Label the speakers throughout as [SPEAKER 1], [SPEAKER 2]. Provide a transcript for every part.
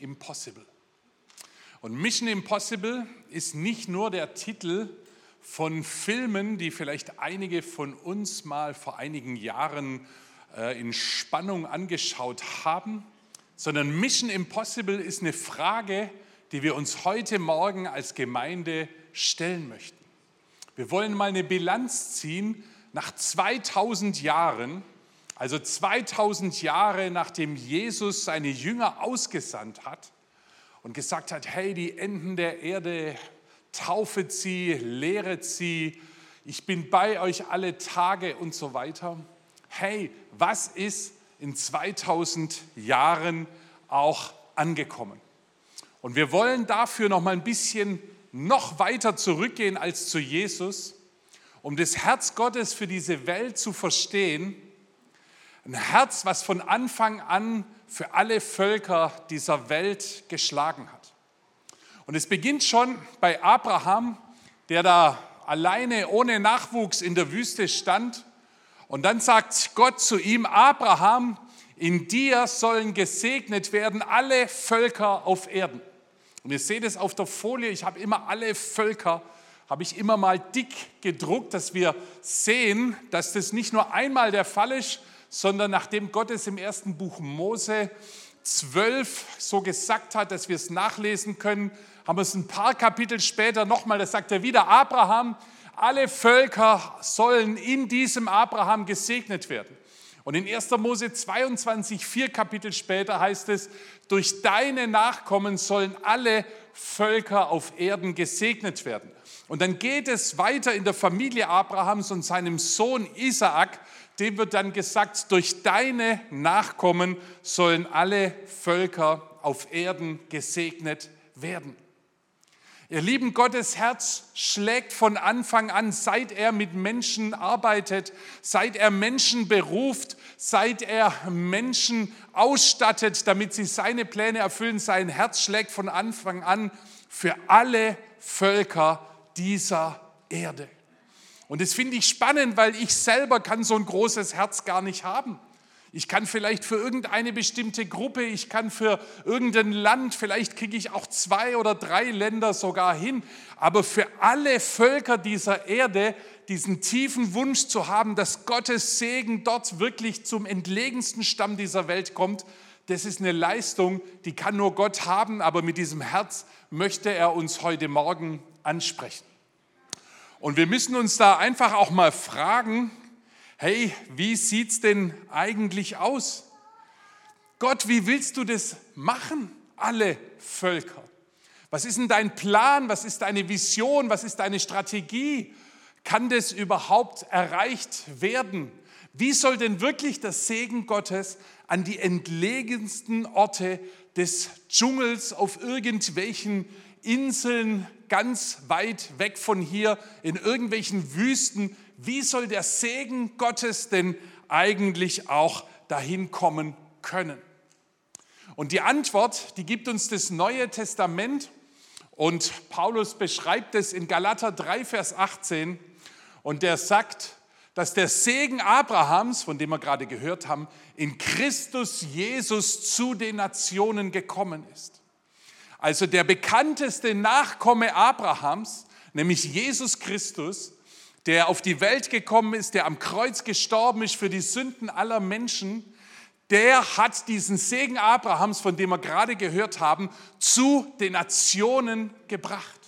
[SPEAKER 1] Impossible. Und Mission Impossible ist nicht nur der Titel von Filmen, die vielleicht einige von uns mal vor einigen Jahren äh, in Spannung angeschaut haben, sondern Mission Impossible ist eine Frage, die wir uns heute Morgen als Gemeinde stellen möchten. Wir wollen mal eine Bilanz ziehen nach 2000 Jahren, also 2000 Jahre nachdem Jesus seine Jünger ausgesandt hat und gesagt hat, hey, die Enden der Erde, taufet sie, lehret sie, ich bin bei euch alle Tage und so weiter. Hey, was ist in 2000 Jahren auch angekommen? Und wir wollen dafür noch mal ein bisschen noch weiter zurückgehen als zu Jesus, um das Herz Gottes für diese Welt zu verstehen. Ein Herz, was von Anfang an für alle Völker dieser Welt geschlagen hat. Und es beginnt schon bei Abraham, der da alleine ohne Nachwuchs in der Wüste stand. Und dann sagt Gott zu ihm, Abraham, in dir sollen gesegnet werden alle Völker auf Erden. Und ihr seht es auf der Folie, ich habe immer alle Völker, habe ich immer mal dick gedruckt, dass wir sehen, dass das nicht nur einmal der Fall ist, sondern nachdem Gott es im ersten Buch Mose 12 so gesagt hat, dass wir es nachlesen können, haben wir es ein paar Kapitel später nochmal, da sagt er wieder, Abraham, alle Völker sollen in diesem Abraham gesegnet werden. Und in 1. Mose 22, vier Kapitel später heißt es, durch deine Nachkommen sollen alle Völker auf Erden gesegnet werden. Und dann geht es weiter in der Familie Abrahams und seinem Sohn Isaak, dem wird dann gesagt, durch deine Nachkommen sollen alle Völker auf Erden gesegnet werden. Ihr Lieben, Gottes Herz schlägt von Anfang an, seit er mit Menschen arbeitet, seit er Menschen beruft, seit er Menschen ausstattet, damit sie seine Pläne erfüllen. Sein Herz schlägt von Anfang an für alle Völker dieser Erde. Und das finde ich spannend, weil ich selber kann so ein großes Herz gar nicht haben. Ich kann vielleicht für irgendeine bestimmte Gruppe, ich kann für irgendein Land, vielleicht kriege ich auch zwei oder drei Länder sogar hin, aber für alle Völker dieser Erde diesen tiefen Wunsch zu haben, dass Gottes Segen dort wirklich zum entlegensten Stamm dieser Welt kommt, das ist eine Leistung, die kann nur Gott haben, aber mit diesem Herz möchte er uns heute Morgen ansprechen. Und wir müssen uns da einfach auch mal fragen, hey, wie sieht es denn eigentlich aus? Gott, wie willst du das machen, alle Völker? Was ist denn dein Plan? Was ist deine Vision? Was ist deine Strategie? Kann das überhaupt erreicht werden? Wie soll denn wirklich das Segen Gottes an die entlegensten Orte des Dschungels auf irgendwelchen Inseln ganz weit weg von hier, in irgendwelchen Wüsten, wie soll der Segen Gottes denn eigentlich auch dahin kommen können? Und die Antwort, die gibt uns das Neue Testament und Paulus beschreibt es in Galater 3, Vers 18 und der sagt, dass der Segen Abrahams, von dem wir gerade gehört haben, in Christus Jesus zu den Nationen gekommen ist. Also der bekannteste Nachkomme Abrahams, nämlich Jesus Christus, der auf die Welt gekommen ist, der am Kreuz gestorben ist für die Sünden aller Menschen, der hat diesen Segen Abrahams, von dem wir gerade gehört haben, zu den Nationen gebracht.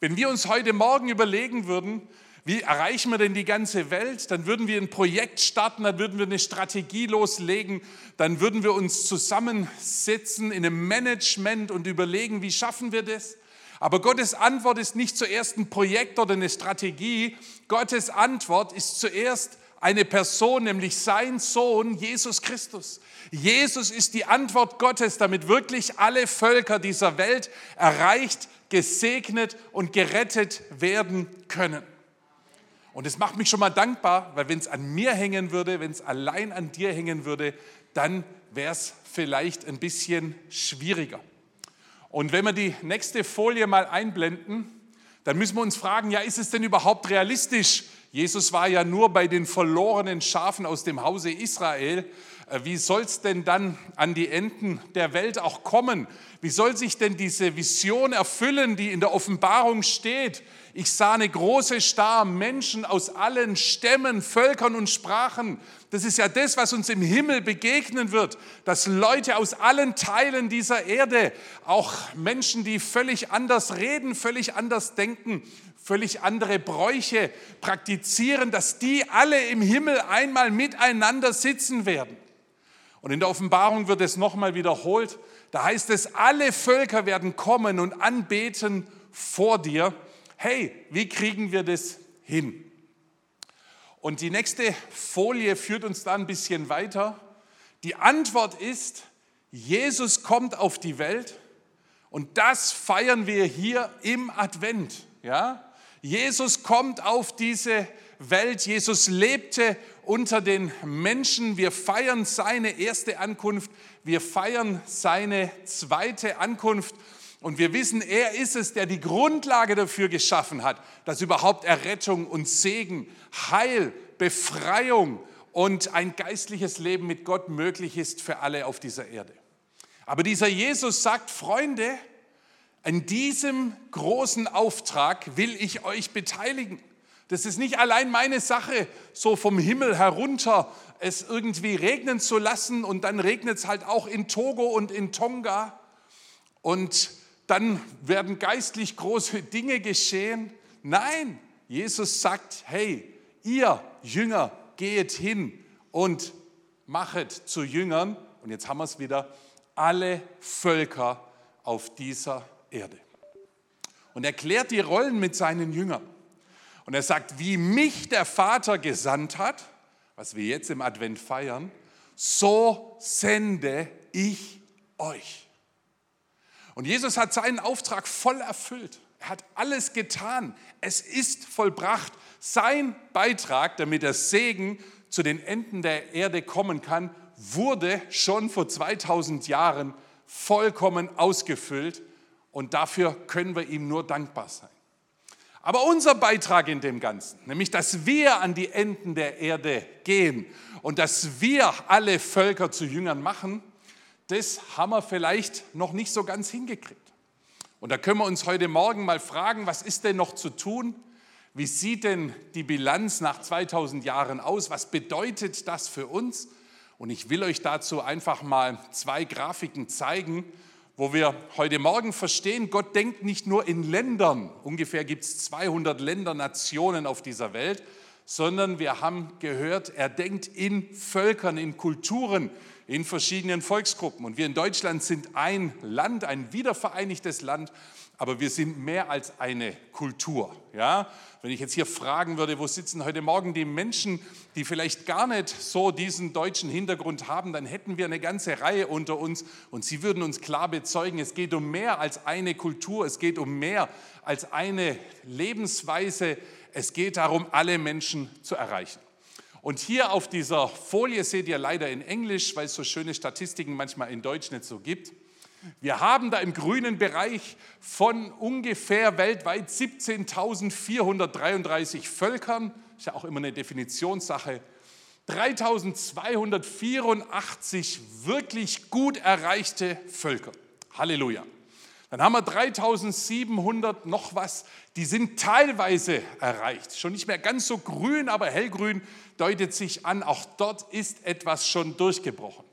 [SPEAKER 1] Wenn wir uns heute Morgen überlegen würden, wie erreichen wir denn die ganze Welt? Dann würden wir ein Projekt starten, dann würden wir eine Strategie loslegen, dann würden wir uns zusammensetzen in einem Management und überlegen, wie schaffen wir das? Aber Gottes Antwort ist nicht zuerst ein Projekt oder eine Strategie. Gottes Antwort ist zuerst eine Person, nämlich sein Sohn Jesus Christus. Jesus ist die Antwort Gottes, damit wirklich alle Völker dieser Welt erreicht, gesegnet und gerettet werden können. Und es macht mich schon mal dankbar, weil wenn es an mir hängen würde, wenn es allein an dir hängen würde, dann wäre es vielleicht ein bisschen schwieriger. Und wenn wir die nächste Folie mal einblenden, dann müssen wir uns fragen, ja, ist es denn überhaupt realistisch? Jesus war ja nur bei den verlorenen Schafen aus dem Hause Israel. äh, wie soll es denn dann an die Enden der Welt auch kommen? Wie soll sich denn diese Vision erfüllen, die in der Offenbarung steht? Ich sah eine große Star Menschen aus allen Stämmen, Völkern und Sprachen. Das ist ja das, was uns im Himmel begegnen wird, dass Leute aus allen Teilen dieser Erde, auch Menschen, die völlig anders reden, völlig anders denken, völlig andere Bräuche praktizieren, dass die alle im Himmel einmal miteinander sitzen werden. Und in der Offenbarung wird es nochmal wiederholt. Da heißt es, alle Völker werden kommen und anbeten vor dir. Hey, wie kriegen wir das hin? Und die nächste Folie führt uns da ein bisschen weiter. Die Antwort ist, Jesus kommt auf die Welt und das feiern wir hier im Advent. Ja? Jesus kommt auf diese Welt. Jesus lebte unter den Menschen. Wir feiern seine erste Ankunft. Wir feiern seine zweite Ankunft. Und wir wissen, er ist es, der die Grundlage dafür geschaffen hat, dass überhaupt Errettung und Segen, Heil, Befreiung und ein geistliches Leben mit Gott möglich ist für alle auf dieser Erde. Aber dieser Jesus sagt, Freunde, an diesem großen Auftrag will ich euch beteiligen. Das ist nicht allein meine Sache, so vom Himmel herunter es irgendwie regnen zu lassen und dann regnet es halt auch in Togo und in Tonga und dann werden geistlich große Dinge geschehen. Nein, Jesus sagt, hey, ihr Jünger, geht hin und machet zu Jüngern, und jetzt haben wir es wieder, alle Völker auf dieser Erde. Und er klärt die Rollen mit seinen Jüngern. Und er sagt, wie mich der Vater gesandt hat, was wir jetzt im Advent feiern, so sende ich euch. Und Jesus hat seinen Auftrag voll erfüllt. Er hat alles getan. Es ist vollbracht. Sein Beitrag, damit der Segen zu den Enden der Erde kommen kann, wurde schon vor 2000 Jahren vollkommen ausgefüllt und dafür können wir ihm nur dankbar sein. Aber unser Beitrag in dem Ganzen, nämlich dass wir an die Enden der Erde gehen und dass wir alle Völker zu Jüngern machen, das haben wir vielleicht noch nicht so ganz hingekriegt. Und da können wir uns heute Morgen mal fragen, was ist denn noch zu tun? Wie sieht denn die Bilanz nach 2000 Jahren aus? Was bedeutet das für uns? Und ich will euch dazu einfach mal zwei Grafiken zeigen, wo wir heute Morgen verstehen, Gott denkt nicht nur in Ländern, ungefähr gibt es 200 Länder, Nationen auf dieser Welt, sondern wir haben gehört, er denkt in Völkern, in Kulturen, in verschiedenen Volksgruppen. Und wir in Deutschland sind ein Land, ein wiedervereinigtes Land, aber wir sind mehr als eine Kultur. Ja? Wenn ich jetzt hier fragen würde, wo sitzen heute Morgen die Menschen, die vielleicht gar nicht so diesen deutschen Hintergrund haben, dann hätten wir eine ganze Reihe unter uns und sie würden uns klar bezeugen, es geht um mehr als eine Kultur, es geht um mehr als eine Lebensweise, es geht darum, alle Menschen zu erreichen. Und hier auf dieser Folie seht ihr leider in Englisch, weil es so schöne Statistiken manchmal in Deutsch nicht so gibt. Wir haben da im grünen Bereich von ungefähr weltweit 17.433 Völkern, ist ja auch immer eine Definitionssache, 3284 wirklich gut erreichte Völker. Halleluja. Dann haben wir 3700 noch was, die sind teilweise erreicht. Schon nicht mehr ganz so grün, aber hellgrün deutet sich an, auch dort ist etwas schon durchgebrochen.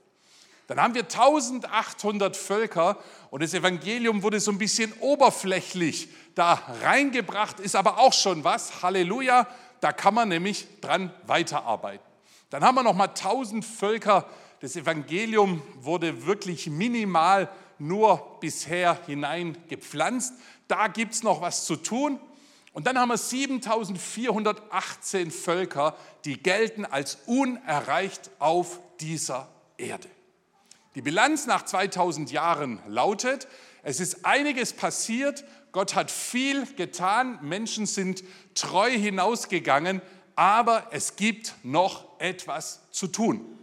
[SPEAKER 1] Dann haben wir 1800 Völker und das Evangelium wurde so ein bisschen oberflächlich da reingebracht, ist aber auch schon was. Halleluja, da kann man nämlich dran weiterarbeiten. Dann haben wir noch mal 1000 Völker. Das Evangelium wurde wirklich minimal nur bisher hineingepflanzt. Da gibt es noch was zu tun. Und dann haben wir 7418 Völker, die gelten als unerreicht auf dieser Erde. Die Bilanz nach 2000 Jahren lautet, es ist einiges passiert, Gott hat viel getan, Menschen sind treu hinausgegangen, aber es gibt noch etwas zu tun.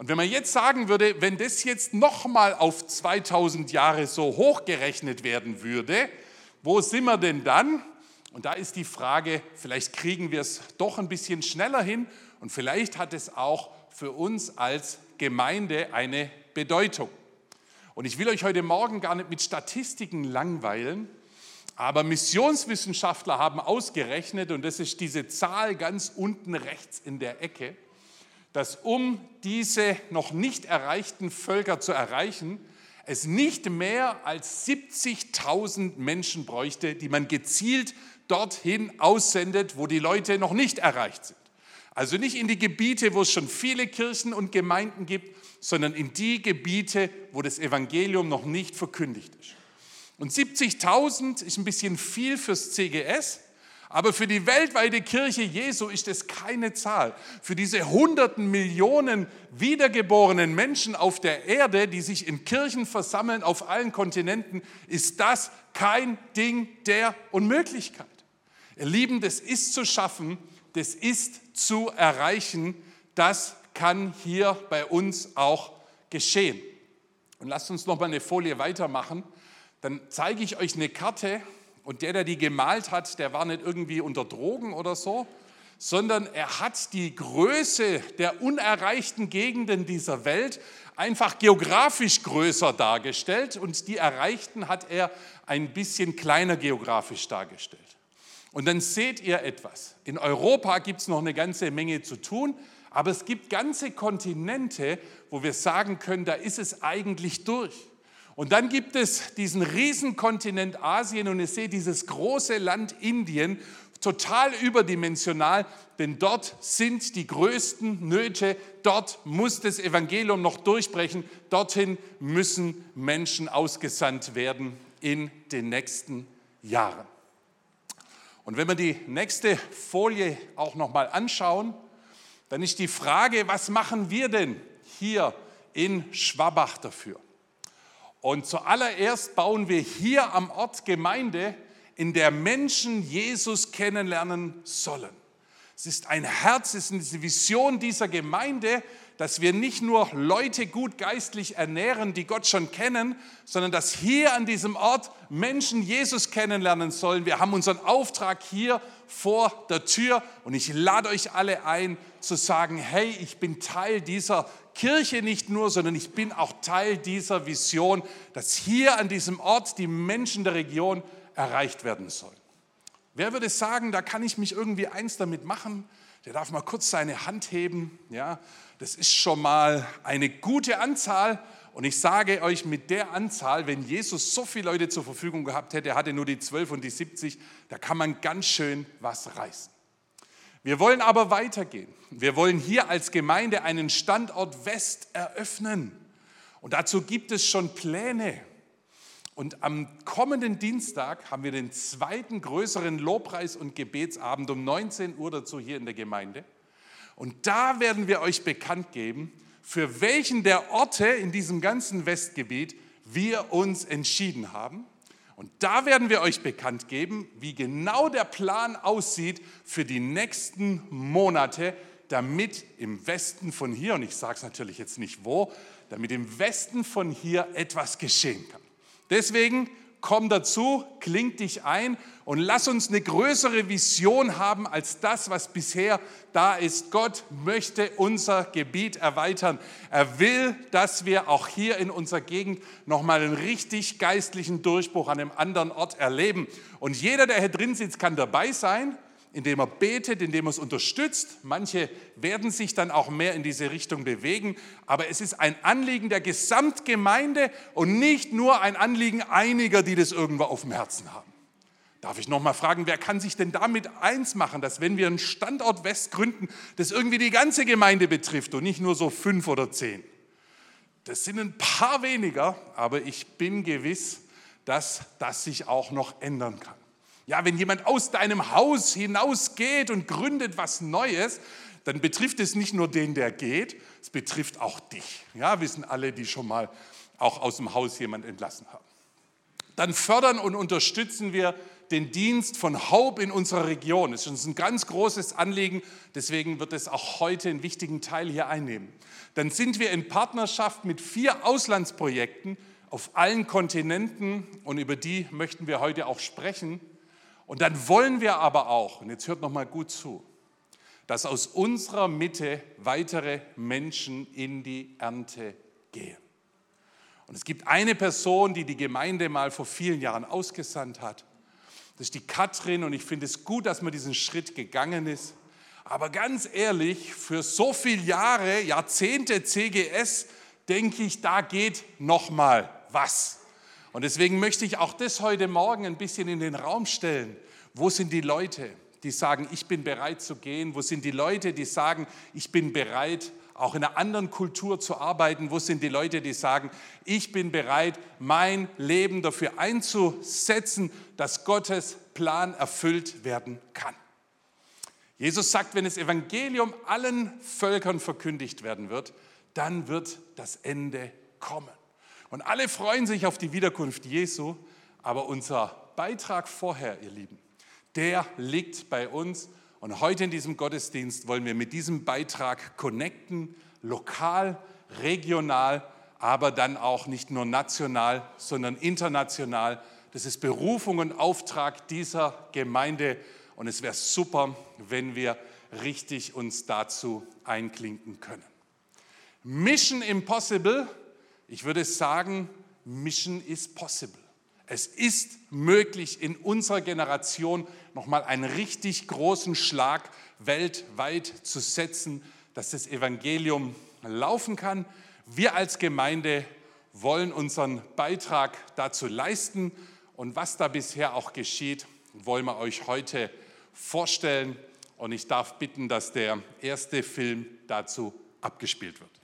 [SPEAKER 1] Und wenn man jetzt sagen würde, wenn das jetzt nochmal auf 2000 Jahre so hochgerechnet werden würde, wo sind wir denn dann? Und da ist die Frage, vielleicht kriegen wir es doch ein bisschen schneller hin und vielleicht hat es auch für uns als Gemeinde eine Bedeutung. Und ich will euch heute Morgen gar nicht mit Statistiken langweilen, aber Missionswissenschaftler haben ausgerechnet, und das ist diese Zahl ganz unten rechts in der Ecke, dass um diese noch nicht erreichten Völker zu erreichen, es nicht mehr als 70.000 Menschen bräuchte, die man gezielt dorthin aussendet, wo die Leute noch nicht erreicht sind. Also nicht in die Gebiete, wo es schon viele Kirchen und Gemeinden gibt, sondern in die Gebiete, wo das Evangelium noch nicht verkündigt ist. Und 70.000 ist ein bisschen viel fürs CGS, aber für die weltweite Kirche Jesu ist es keine Zahl. Für diese hunderten Millionen wiedergeborenen Menschen auf der Erde, die sich in Kirchen versammeln auf allen Kontinenten, ist das kein Ding der Unmöglichkeit. Ihr Lieben, das ist zu schaffen, das ist zu erreichen, das kann hier bei uns auch geschehen. Und lasst uns noch mal eine Folie weitermachen. Dann zeige ich euch eine Karte und der, der die gemalt hat, der war nicht irgendwie unter Drogen oder so, sondern er hat die Größe der unerreichten Gegenden dieser Welt einfach geografisch größer dargestellt und die erreichten hat er ein bisschen kleiner geografisch dargestellt. Und dann seht ihr etwas. In Europa gibt es noch eine ganze Menge zu tun, aber es gibt ganze Kontinente, wo wir sagen können, da ist es eigentlich durch. Und dann gibt es diesen Riesenkontinent Asien und ihr seht dieses große Land Indien, total überdimensional, denn dort sind die größten Nöte, dort muss das Evangelium noch durchbrechen, dorthin müssen Menschen ausgesandt werden in den nächsten Jahren. Und wenn wir die nächste Folie auch noch mal anschauen, dann ist die Frage, was machen wir denn hier in Schwabach dafür? Und zuallererst bauen wir hier am Ort Gemeinde, in der Menschen Jesus kennenlernen sollen. Es ist ein Herz, es ist eine Vision dieser Gemeinde, dass wir nicht nur Leute gut geistlich ernähren, die Gott schon kennen, sondern dass hier an diesem Ort Menschen Jesus kennenlernen sollen. Wir haben unseren Auftrag hier vor der Tür und ich lade euch alle ein zu sagen, hey, ich bin Teil dieser Kirche nicht nur, sondern ich bin auch Teil dieser Vision, dass hier an diesem Ort die Menschen der Region erreicht werden sollen. Wer würde sagen, da kann ich mich irgendwie eins damit machen? Der darf mal kurz seine Hand heben. Ja, das ist schon mal eine gute Anzahl. Und ich sage euch, mit der Anzahl, wenn Jesus so viele Leute zur Verfügung gehabt hätte, er hatte nur die 12 und die 70, da kann man ganz schön was reißen. Wir wollen aber weitergehen. Wir wollen hier als Gemeinde einen Standort West eröffnen. Und dazu gibt es schon Pläne. Und am kommenden Dienstag haben wir den zweiten größeren Lobpreis- und Gebetsabend um 19 Uhr dazu hier in der Gemeinde. Und da werden wir euch bekannt geben, für welchen der Orte in diesem ganzen Westgebiet wir uns entschieden haben. Und da werden wir euch bekannt geben, wie genau der Plan aussieht für die nächsten Monate, damit im Westen von hier, und ich sage es natürlich jetzt nicht wo, damit im Westen von hier etwas geschehen kann. Deswegen komm dazu, kling dich ein und lass uns eine größere Vision haben als das, was bisher da ist. Gott möchte unser Gebiet erweitern. Er will, dass wir auch hier in unserer Gegend nochmal einen richtig geistlichen Durchbruch an einem anderen Ort erleben. Und jeder, der hier drin sitzt, kann dabei sein indem er betet, indem er es unterstützt. Manche werden sich dann auch mehr in diese Richtung bewegen. Aber es ist ein Anliegen der Gesamtgemeinde und nicht nur ein Anliegen einiger, die das irgendwo auf dem Herzen haben. Darf ich noch mal fragen, wer kann sich denn damit eins machen, dass wenn wir einen Standort West gründen, das irgendwie die ganze Gemeinde betrifft und nicht nur so fünf oder zehn? Das sind ein paar weniger, aber ich bin gewiss, dass das sich auch noch ändern kann. Ja, wenn jemand aus deinem Haus hinausgeht und gründet was Neues, dann betrifft es nicht nur den, der geht, es betrifft auch dich. Ja, wissen alle, die schon mal auch aus dem Haus jemand entlassen haben. Dann fördern und unterstützen wir den Dienst von Hope in unserer Region. Das ist uns ein ganz großes Anliegen, deswegen wird es auch heute einen wichtigen Teil hier einnehmen. Dann sind wir in Partnerschaft mit vier Auslandsprojekten auf allen Kontinenten und über die möchten wir heute auch sprechen. Und dann wollen wir aber auch, und jetzt hört noch mal gut zu, dass aus unserer Mitte weitere Menschen in die Ernte gehen. Und es gibt eine Person, die die Gemeinde mal vor vielen Jahren ausgesandt hat. Das ist die Katrin und ich finde es gut, dass man diesen Schritt gegangen ist. Aber ganz ehrlich, für so viele Jahre, Jahrzehnte CGS, denke ich, da geht noch mal was. Und deswegen möchte ich auch das heute Morgen ein bisschen in den Raum stellen. Wo sind die Leute, die sagen, ich bin bereit zu gehen? Wo sind die Leute, die sagen, ich bin bereit, auch in einer anderen Kultur zu arbeiten? Wo sind die Leute, die sagen, ich bin bereit, mein Leben dafür einzusetzen, dass Gottes Plan erfüllt werden kann? Jesus sagt, wenn das Evangelium allen Völkern verkündigt werden wird, dann wird das Ende kommen. Und alle freuen sich auf die Wiederkunft Jesu, aber unser Beitrag vorher, ihr Lieben, der liegt bei uns und heute in diesem Gottesdienst wollen wir mit diesem Beitrag connecten, lokal, regional, aber dann auch nicht nur national, sondern international. Das ist Berufung und Auftrag dieser Gemeinde und es wäre super, wenn wir richtig uns dazu einklinken können. Mission Impossible, ich würde sagen, Mission is possible. Es ist möglich, in unserer Generation nochmal einen richtig großen Schlag weltweit zu setzen, dass das Evangelium laufen kann. Wir als Gemeinde wollen unseren Beitrag dazu leisten und was da bisher auch geschieht, wollen wir euch heute vorstellen. Und ich darf bitten, dass der erste Film dazu abgespielt wird.